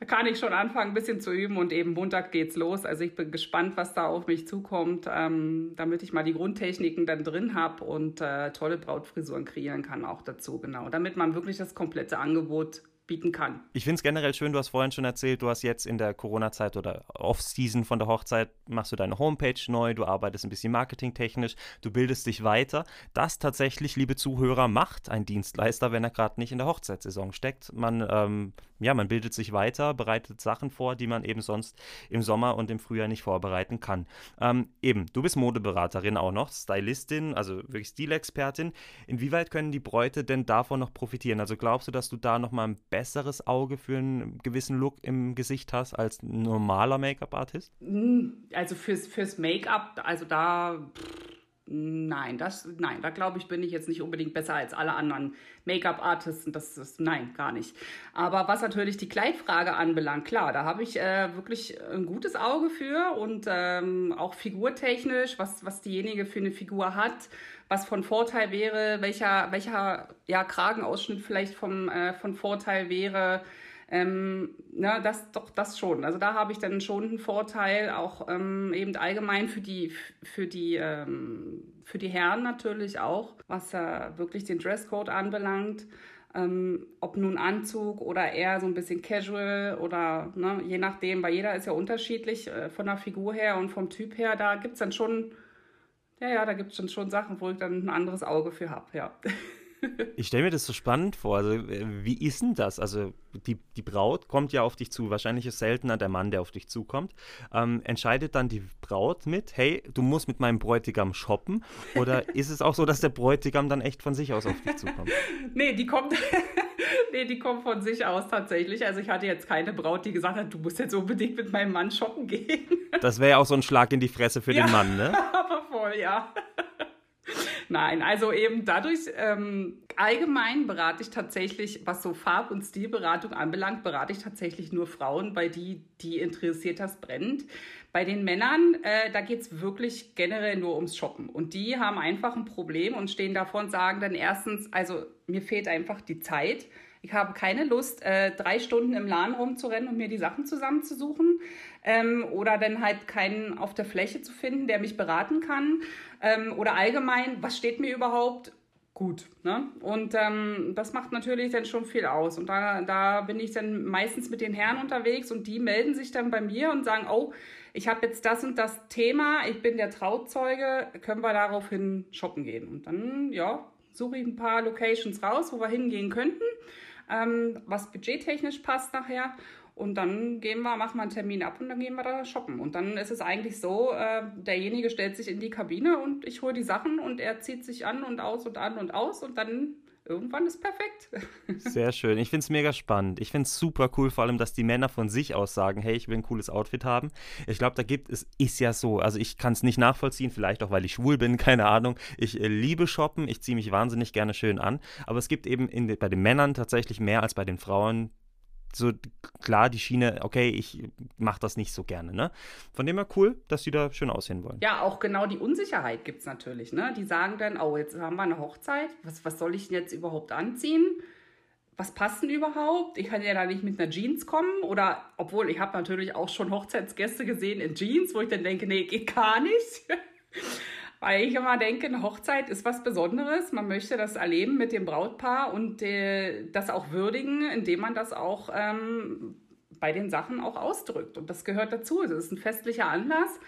da (laughs) kann ich schon anfangen, ein bisschen zu üben und eben Montag geht's los. Also ich bin gespannt, was da auf mich zukommt, ähm, damit ich mal die Grundtechniken dann drin habe und äh, tolle Brautfrisuren kreieren kann auch dazu, genau. Damit man wirklich das komplette Angebot bieten kann. Ich finde es generell schön, du hast vorhin schon erzählt, du hast jetzt in der Corona-Zeit oder Off-Season von der Hochzeit, machst du deine Homepage neu, du arbeitest ein bisschen marketingtechnisch, du bildest dich weiter. Das tatsächlich, liebe Zuhörer, macht ein Dienstleister, wenn er gerade nicht in der Hochzeitssaison steckt. Man ähm, ja, man bildet sich weiter, bereitet Sachen vor, die man eben sonst im Sommer und im Frühjahr nicht vorbereiten kann. Ähm, eben, du bist Modeberaterin auch noch, Stylistin, also wirklich Stilexpertin. Inwieweit können die Bräute denn davon noch profitieren? Also glaubst du, dass du da nochmal ein besseres Auge für einen gewissen Look im Gesicht hast als ein normaler Make-up-Artist? Hm, also fürs, fürs Make-up, also da. Pff Nein, das, nein, da glaube ich, bin ich jetzt nicht unbedingt besser als alle anderen Make-up-Artists. Das ist, nein, gar nicht. Aber was natürlich die Kleidfrage anbelangt, klar, da habe ich äh, wirklich ein gutes Auge für und ähm, auch figurtechnisch, was, was diejenige für eine Figur hat, was von Vorteil wäre, welcher, welcher ja, Kragenausschnitt vielleicht vom, äh, von Vorteil wäre. Ähm, na, das doch das schon. Also da habe ich dann schon einen Vorteil, auch ähm, eben allgemein für die, für die, ähm, für die Herren natürlich auch, was äh, wirklich den Dresscode anbelangt. Ähm, ob nun Anzug oder eher so ein bisschen casual oder ne, je nachdem, weil jeder ist ja unterschiedlich äh, von der Figur her und vom Typ her, da gibt es dann schon, ja, ja, da gibt es schon, schon Sachen, wo ich dann ein anderes Auge für habe, ja. (laughs) ich stelle mir das so spannend vor. Also, äh, wie ist denn das? Also, die, die Braut kommt ja auf dich zu. Wahrscheinlich ist seltener der Mann, der auf dich zukommt. Ähm, entscheidet dann die Braut mit, hey, du musst mit meinem Bräutigam shoppen? Oder (laughs) ist es auch so, dass der Bräutigam dann echt von sich aus auf dich zukommt? (laughs) nee, die kommt. (laughs) nee, die kommt von sich aus tatsächlich. Also ich hatte jetzt keine Braut, die gesagt hat, du musst jetzt unbedingt mit meinem Mann shoppen gehen. Das wäre ja auch so ein Schlag in die Fresse für ja, den Mann, ne? Aber voll, ja. Nein, also eben dadurch, ähm, allgemein berate ich tatsächlich, was so Farb- und Stilberatung anbelangt, berate ich tatsächlich nur Frauen, bei die, die interessiert das brennt. Bei den Männern, äh, da geht es wirklich generell nur ums Shoppen. Und die haben einfach ein Problem und stehen davor und sagen dann erstens, also mir fehlt einfach die Zeit. Ich habe keine Lust, äh, drei Stunden im Laden rumzurennen und mir die Sachen zusammenzusuchen. Ähm, oder dann halt keinen auf der Fläche zu finden, der mich beraten kann. Ähm, oder allgemein, was steht mir überhaupt gut? Ne? Und ähm, das macht natürlich dann schon viel aus. Und da, da bin ich dann meistens mit den Herren unterwegs und die melden sich dann bei mir und sagen, oh, ich habe jetzt das und das Thema, ich bin der Trauzeuge, können wir daraufhin shoppen gehen? Und dann, ja, suche ich ein paar Locations raus, wo wir hingehen könnten ähm, was budgettechnisch passt nachher. Und dann gehen wir, machen wir einen Termin ab und dann gehen wir da shoppen. Und dann ist es eigentlich so, äh, derjenige stellt sich in die Kabine und ich hole die Sachen und er zieht sich an und aus und an und aus und dann irgendwann ist perfekt. (laughs) Sehr schön. Ich finde es mega spannend. Ich finde es super cool, vor allem, dass die Männer von sich aus sagen, hey, ich will ein cooles Outfit haben. Ich glaube, da gibt es, ist ja so, also ich kann es nicht nachvollziehen, vielleicht auch, weil ich schwul bin, (laughs) keine Ahnung. Ich äh, liebe Shoppen, ich ziehe mich wahnsinnig gerne schön an, aber es gibt eben in, bei den Männern tatsächlich mehr als bei den Frauen so klar die Schiene, okay, ich mache das nicht so gerne. Ne? Von dem her cool, dass die da schön aussehen wollen. Ja, auch genau die Unsicherheit gibt es natürlich. Ne? Die sagen dann, oh, jetzt haben wir eine Hochzeit, was, was soll ich denn jetzt überhaupt anziehen? Was passt denn überhaupt? Ich kann ja da nicht mit einer Jeans kommen. Oder, obwohl, ich habe natürlich auch schon Hochzeitsgäste gesehen in Jeans, wo ich dann denke, nee, geht gar nicht. (laughs) Weil ich immer denke, eine Hochzeit ist was Besonderes. Man möchte das erleben mit dem Brautpaar und äh, das auch würdigen, indem man das auch ähm, bei den Sachen auch ausdrückt. Und das gehört dazu. Es ist ein festlicher Anlass.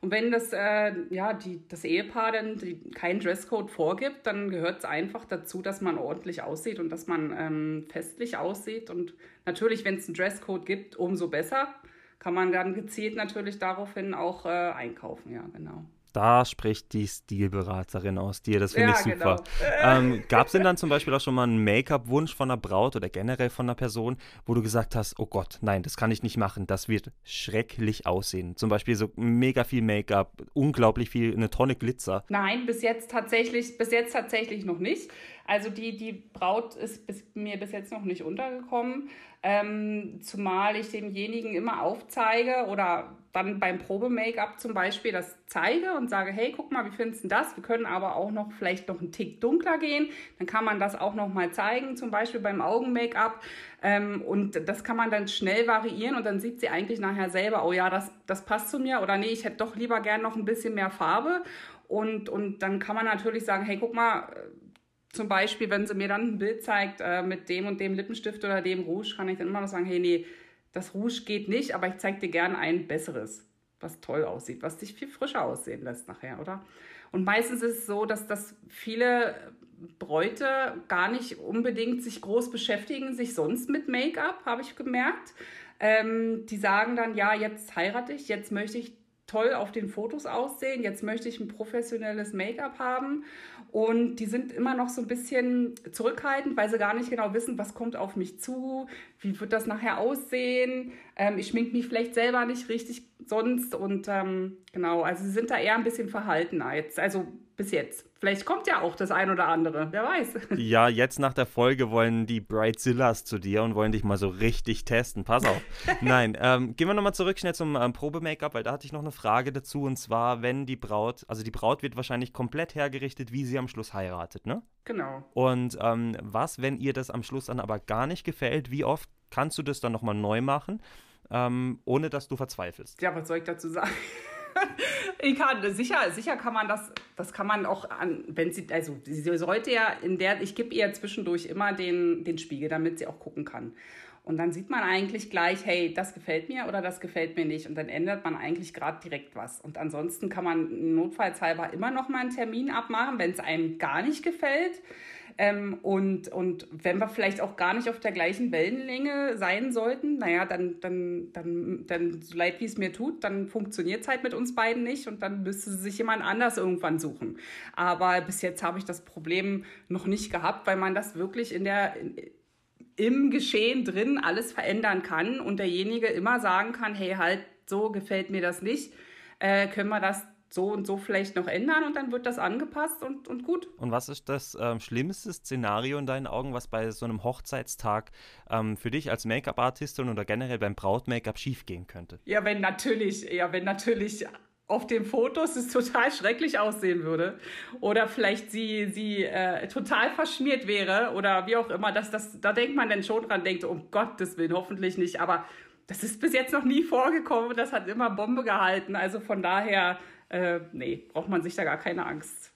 Und wenn das, äh, ja, die, das Ehepaar dann keinen Dresscode vorgibt, dann gehört es einfach dazu, dass man ordentlich aussieht und dass man ähm, festlich aussieht. Und natürlich, wenn es einen Dresscode gibt, umso besser. Kann man dann gezielt natürlich daraufhin auch äh, einkaufen, ja, genau. Da spricht die Stilberaterin aus dir. Das finde ja, ich super. Genau. (laughs) Ähm, Gab es denn dann zum Beispiel auch schon mal einen Make-up-Wunsch von einer Braut oder generell von einer Person, wo du gesagt hast, oh Gott, nein, das kann ich nicht machen, das wird schrecklich aussehen. Zum Beispiel so mega viel Make-up, unglaublich viel, eine Tonne Glitzer. Nein, bis jetzt tatsächlich, bis jetzt tatsächlich noch nicht. Also die, die Braut ist bis, mir bis jetzt noch nicht untergekommen. Ähm, zumal ich demjenigen immer aufzeige oder dann beim Probe-Make-up zum Beispiel das zeige und sage, hey, guck mal, wie findest du das? Wir können aber auch noch vielleicht noch einen Tick dunkler gehen. Dann kann man das auch noch mal zeigen, zum Beispiel beim Augen-Make-up. Ähm, und das kann man dann schnell variieren und dann sieht sie eigentlich nachher selber, oh ja, das, das passt zu mir oder nee, ich hätte doch lieber gern noch ein bisschen mehr Farbe. Und, und dann kann man natürlich sagen, hey, guck mal, zum Beispiel, wenn sie mir dann ein Bild zeigt äh, mit dem und dem Lippenstift oder dem Rouge, kann ich dann immer noch sagen, hey, nee, das Rouge geht nicht, aber ich zeige dir gerne ein besseres, was toll aussieht, was dich viel frischer aussehen lässt nachher, oder? Und meistens ist es so, dass das viele Bräute gar nicht unbedingt sich groß beschäftigen, sich sonst mit Make-up, habe ich gemerkt. Ähm, die sagen dann, ja, jetzt heirate ich, jetzt möchte ich toll auf den Fotos aussehen, jetzt möchte ich ein professionelles Make-up haben. Und die sind immer noch so ein bisschen zurückhaltend, weil sie gar nicht genau wissen, was kommt auf mich zu, wie wird das nachher aussehen. Ähm, ich schmink mich vielleicht selber nicht richtig sonst. Und ähm, genau, also sie sind da eher ein bisschen verhaltener jetzt. Also bis jetzt. Vielleicht kommt ja auch das ein oder andere, wer weiß. (laughs) Ja, jetzt nach der Folge wollen die Brightzillas zu dir und wollen dich mal so richtig testen. Pass auf. (laughs) Nein, ähm, gehen wir nochmal zurück schnell zum ähm, Probe-Make-up, weil da hatte ich noch eine Frage dazu. Und zwar, wenn die Braut, also die Braut wird wahrscheinlich komplett hergerichtet, wie sie am Schluss heiratet, ne? Genau. Und ähm, was, wenn ihr das am Schluss dann aber gar nicht gefällt? Wie oft kannst du das dann nochmal neu machen, ähm, ohne dass du verzweifelst? Ja, was soll ich dazu sagen? (laughs) ich kann, sicher, sicher kann man das, das kann man auch an, wenn sie, also sie sollte ja in der, ich gebe ihr zwischendurch immer den, den Spiegel, damit sie auch gucken kann. Und dann sieht man eigentlich gleich, hey, das gefällt mir oder das gefällt mir nicht. Und dann ändert man eigentlich gerade direkt was. Und ansonsten kann man notfallshalber immer noch mal einen Termin abmachen, wenn es einem gar nicht gefällt. Ähm, und, und wenn wir vielleicht auch gar nicht auf der gleichen Wellenlänge sein sollten, naja, dann, dann, dann, dann so leid wie es mir tut, dann funktioniert es halt mit uns beiden nicht und dann müsste sich jemand anders irgendwann suchen. Aber bis jetzt habe ich das Problem noch nicht gehabt, weil man das wirklich in der, in, im Geschehen drin alles verändern kann und derjenige immer sagen kann, hey, halt, so gefällt mir das nicht, äh, können wir das so und so vielleicht noch ändern und dann wird das angepasst und, und gut. Und was ist das ähm, schlimmste Szenario in deinen Augen, was bei so einem Hochzeitstag ähm, für dich als Make-up-Artistin oder generell beim Braut-Make-up schiefgehen könnte? Ja, wenn natürlich, ja, wenn natürlich auf den Fotos es total schrecklich aussehen würde oder vielleicht sie, sie äh, total verschmiert wäre oder wie auch immer, dass das, da denkt man dann schon dran, denkt, um Gottes Willen, hoffentlich nicht, aber das ist bis jetzt noch nie vorgekommen, das hat immer Bombe gehalten, also von daher, äh, nee, braucht man sich da gar keine Angst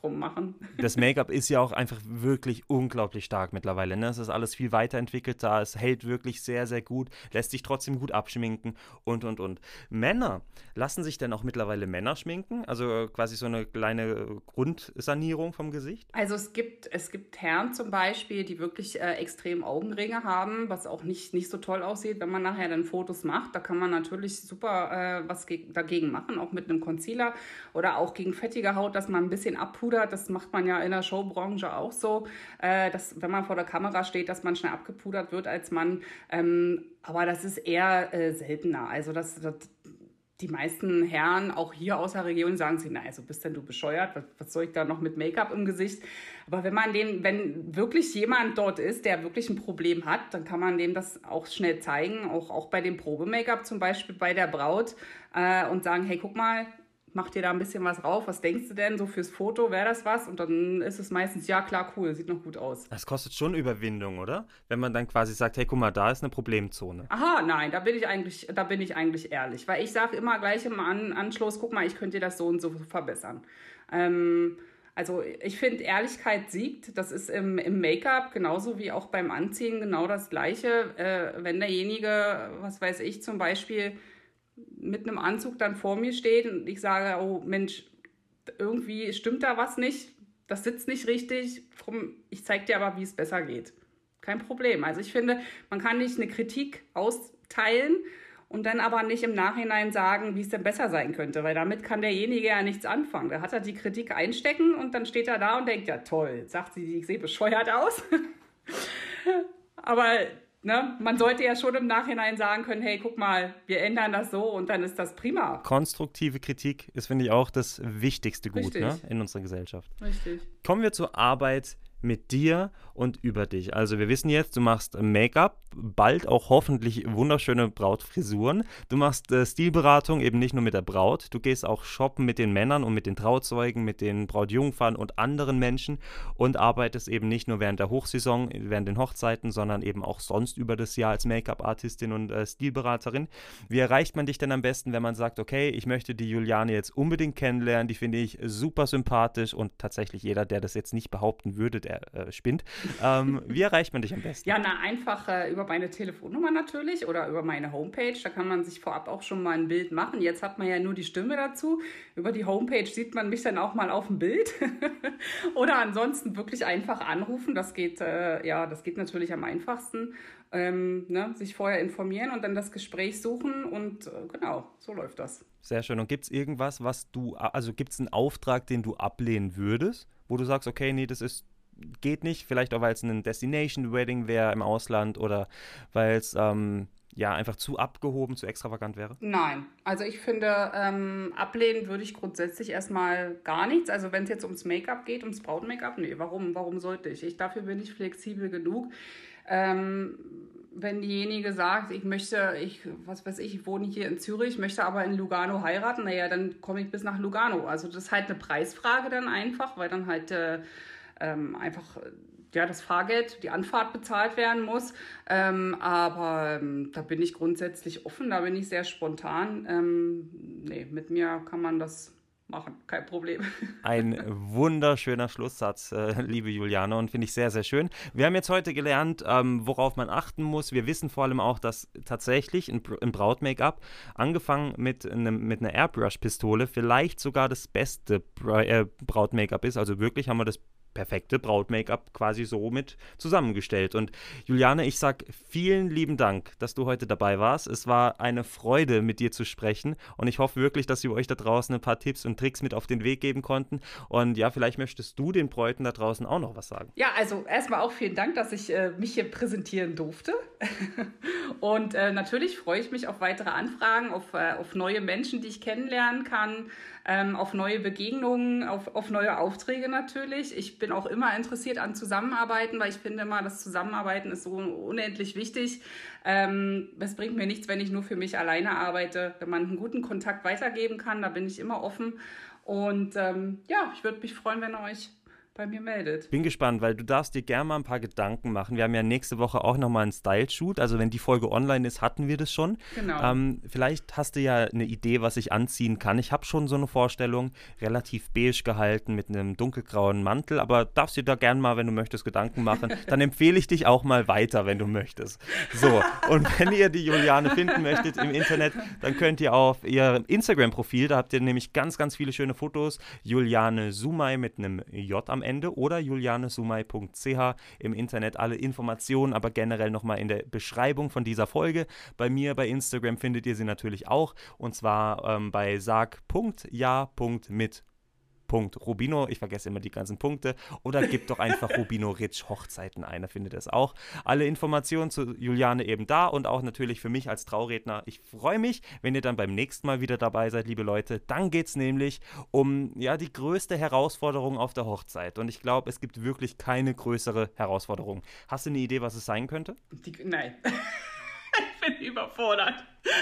drum machen. Das (laughs) Make-up ist ja auch einfach wirklich unglaublich stark mittlerweile. Ne? Es ist alles viel weiterentwickelt da. Es hält wirklich sehr, sehr gut, lässt sich trotzdem gut abschminken und, und, und. Männer, lassen sich denn auch mittlerweile Männer schminken? Also quasi so eine kleine Grundsanierung vom Gesicht? Also es gibt, es gibt Herren zum Beispiel, die wirklich äh, extrem Augenringe haben, was auch nicht, nicht so toll aussieht, wenn man nachher dann Fotos macht. Da kann man natürlich super äh, was dagegen machen, auch mit einem Concealer oder auch gegen fettige Haut, dass man ein bisschen abpudert abgepudert. Das macht man ja in der Showbranche auch so, äh, dass wenn man vor der Kamera steht, dass man schnell abgepudert wird als Mann. Ähm, aber das ist eher äh, seltener. Also das, das die meisten Herren, auch hier aus der Region, sagen sie, na, also bist denn du bescheuert? Was, was soll ich da noch mit Make-up im Gesicht? Aber wenn man den, wenn wirklich jemand dort ist, der wirklich ein Problem hat, dann kann man dem das auch schnell zeigen, auch, auch bei dem Probe-Make-up zum Beispiel bei der Braut äh, und sagen, hey, guck mal, mach dir da ein bisschen was drauf. Was denkst du denn so fürs Foto? Wäre das was? Und dann ist es meistens, ja klar, cool, sieht noch gut aus. Das kostet schon Überwindung, oder? Wenn man dann quasi sagt, hey, guck mal, da ist eine Problemzone. Aha, nein, da bin ich eigentlich, da bin ich eigentlich ehrlich. Weil ich sage immer gleich im An Anschluss, guck mal, ich könnte dir das so und so verbessern. Ähm, also ich finde, Ehrlichkeit siegt. Das ist im, im Make-up genauso wie auch beim Anziehen genau das Gleiche. Äh, wenn derjenige, was weiß ich, zum Beispiel mit einem Anzug dann vor mir steht und ich sage, oh Mensch, irgendwie stimmt da was nicht, das sitzt nicht richtig, ich zeige dir aber, wie es besser geht. Kein Problem. Also ich finde, man kann nicht eine Kritik austeilen und dann aber nicht im Nachhinein sagen, wie es denn besser sein könnte, weil damit kann derjenige ja nichts anfangen. Da hat er die Kritik einstecken und dann steht er da und denkt, ja toll, sagt sie, ich sehe bescheuert aus. (laughs) aber Ne? Man sollte ja schon im Nachhinein sagen können, hey, guck mal, wir ändern das so und dann ist das prima. Konstruktive Kritik ist, finde ich, auch das wichtigste Gut ne? in unserer Gesellschaft. Richtig. Kommen wir zur Arbeit mit dir und über dich. Also wir wissen jetzt, du machst Make-up, bald auch hoffentlich wunderschöne Brautfrisuren. Du machst äh, Stilberatung eben nicht nur mit der Braut, du gehst auch shoppen mit den Männern und mit den Trauzeugen, mit den Brautjungfern und anderen Menschen und arbeitest eben nicht nur während der Hochsaison, während den Hochzeiten, sondern eben auch sonst über das Jahr als Make-up-Artistin und äh, Stilberaterin. Wie erreicht man dich denn am besten, wenn man sagt, okay, ich möchte die Juliane jetzt unbedingt kennenlernen, die finde ich super sympathisch und tatsächlich jeder, der das jetzt nicht behaupten würde, äh, spinnt. Ähm, (laughs) wie erreicht man dich am besten? Ja, na, einfach äh, über meine Telefonnummer natürlich oder über meine Homepage. Da kann man sich vorab auch schon mal ein Bild machen. Jetzt hat man ja nur die Stimme dazu. Über die Homepage sieht man mich dann auch mal auf dem Bild. (laughs) oder ansonsten wirklich einfach anrufen. Das geht, äh, ja, das geht natürlich am einfachsten. Ähm, ne, sich vorher informieren und dann das Gespräch suchen und äh, genau, so läuft das. Sehr schön. Und gibt es irgendwas, was du, also gibt es einen Auftrag, den du ablehnen würdest, wo du sagst, okay, nee, das ist geht nicht, vielleicht auch weil es ein Destination Wedding wäre im Ausland oder weil es ähm, ja einfach zu abgehoben, zu extravagant wäre? Nein, also ich finde, ähm, ablehnen würde ich grundsätzlich erstmal gar nichts. Also wenn es jetzt ums Make-up geht, ums Braut-Make-up, nee, warum, warum sollte ich? ich? Dafür bin ich flexibel genug. Ähm, wenn diejenige sagt, ich möchte, ich, was weiß ich, ich wohne hier in Zürich, möchte aber in Lugano heiraten, naja, dann komme ich bis nach Lugano. Also das ist halt eine Preisfrage dann einfach, weil dann halt äh, ähm, einfach ja, das Fahrgeld, die Anfahrt bezahlt werden muss. Ähm, aber ähm, da bin ich grundsätzlich offen, da bin ich sehr spontan. Ähm, nee, mit mir kann man das machen, kein Problem. (laughs) Ein wunderschöner Schlusssatz, äh, liebe Juliane, und finde ich sehr, sehr schön. Wir haben jetzt heute gelernt, ähm, worauf man achten muss. Wir wissen vor allem auch, dass tatsächlich ein Braut-Make-up, angefangen mit, einem, mit einer Airbrush-Pistole, vielleicht sogar das beste Bra äh, Braut-Make-up ist. Also wirklich haben wir das perfekte Braut-Make-up quasi so mit zusammengestellt. Und Juliane, ich sag vielen lieben Dank, dass du heute dabei warst. Es war eine Freude, mit dir zu sprechen und ich hoffe wirklich, dass wir euch da draußen ein paar Tipps und Tricks mit auf den Weg geben konnten. Und ja, vielleicht möchtest du den Bräuten da draußen auch noch was sagen. Ja, also erstmal auch vielen Dank, dass ich äh, mich hier präsentieren durfte. (laughs) und äh, natürlich freue ich mich auf weitere Anfragen, auf, äh, auf neue Menschen, die ich kennenlernen kann ähm, auf neue Begegnungen, auf, auf neue Aufträge natürlich. Ich bin auch immer interessiert an Zusammenarbeiten, weil ich finde immer, das Zusammenarbeiten ist so unendlich wichtig. Ähm, es bringt mir nichts, wenn ich nur für mich alleine arbeite. Wenn man einen guten Kontakt weitergeben kann, da bin ich immer offen. Und ähm, ja, ich würde mich freuen, wenn ihr euch bei mir meldet. Bin gespannt, weil du darfst dir gerne mal ein paar Gedanken machen. Wir haben ja nächste Woche auch nochmal einen Style-Shoot. Also wenn die Folge online ist, hatten wir das schon. Genau. Ähm, vielleicht hast du ja eine Idee, was ich anziehen kann. Ich habe schon so eine Vorstellung, relativ beige gehalten mit einem dunkelgrauen Mantel, aber darfst dir da gerne mal, wenn du möchtest, Gedanken machen. (laughs) Dann empfehle ich dich auch mal weiter, wenn du möchtest. So, und wenn ihr die Juliane finden möchtet im Internet, dann könnt ihr auf ihr Instagram-Profil, da habt ihr nämlich ganz, ganz viele schöne Fotos. Juliane Sumai mit einem J am Ende Ende oder julianesumai.ch im Internet alle Informationen, aber generell nochmal in der Beschreibung von dieser Folge. Bei mir bei Instagram findet ihr sie natürlich auch. Und zwar ähm, bei sag.ja.mit Punkt Rubino, ich vergesse immer die ganzen Punkte, oder gebt doch einfach (laughs) Rubino Rich Hochzeiten ein, da findet ihr es auch. Alle Informationen zu Juliane eben da und auch natürlich für mich als Trauredner. Ich freue mich, wenn ihr dann beim nächsten Mal wieder dabei seid, liebe Leute. Dann geht es nämlich um ja die größte Herausforderung auf der Hochzeit und ich glaube, es gibt wirklich keine größere Herausforderung. Hast du eine Idee, was es sein könnte? Die, nein. (laughs) ich bin überfordert.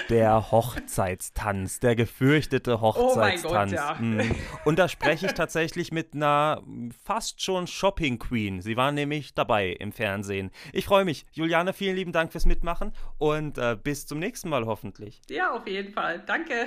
Der Hochzeitstanz, der gefürchtete Hochzeitstanz. Oh mein Gott, ja. Mhm. Und da spreche ich tatsächlich mit einer fast schon Shopping Queen. Sie war nämlich dabei im Fernsehen. Ich freue mich. Juliane, vielen lieben Dank fürs Mitmachen und äh, bis zum nächsten Mal hoffentlich. Ja, auf jeden Fall. Danke.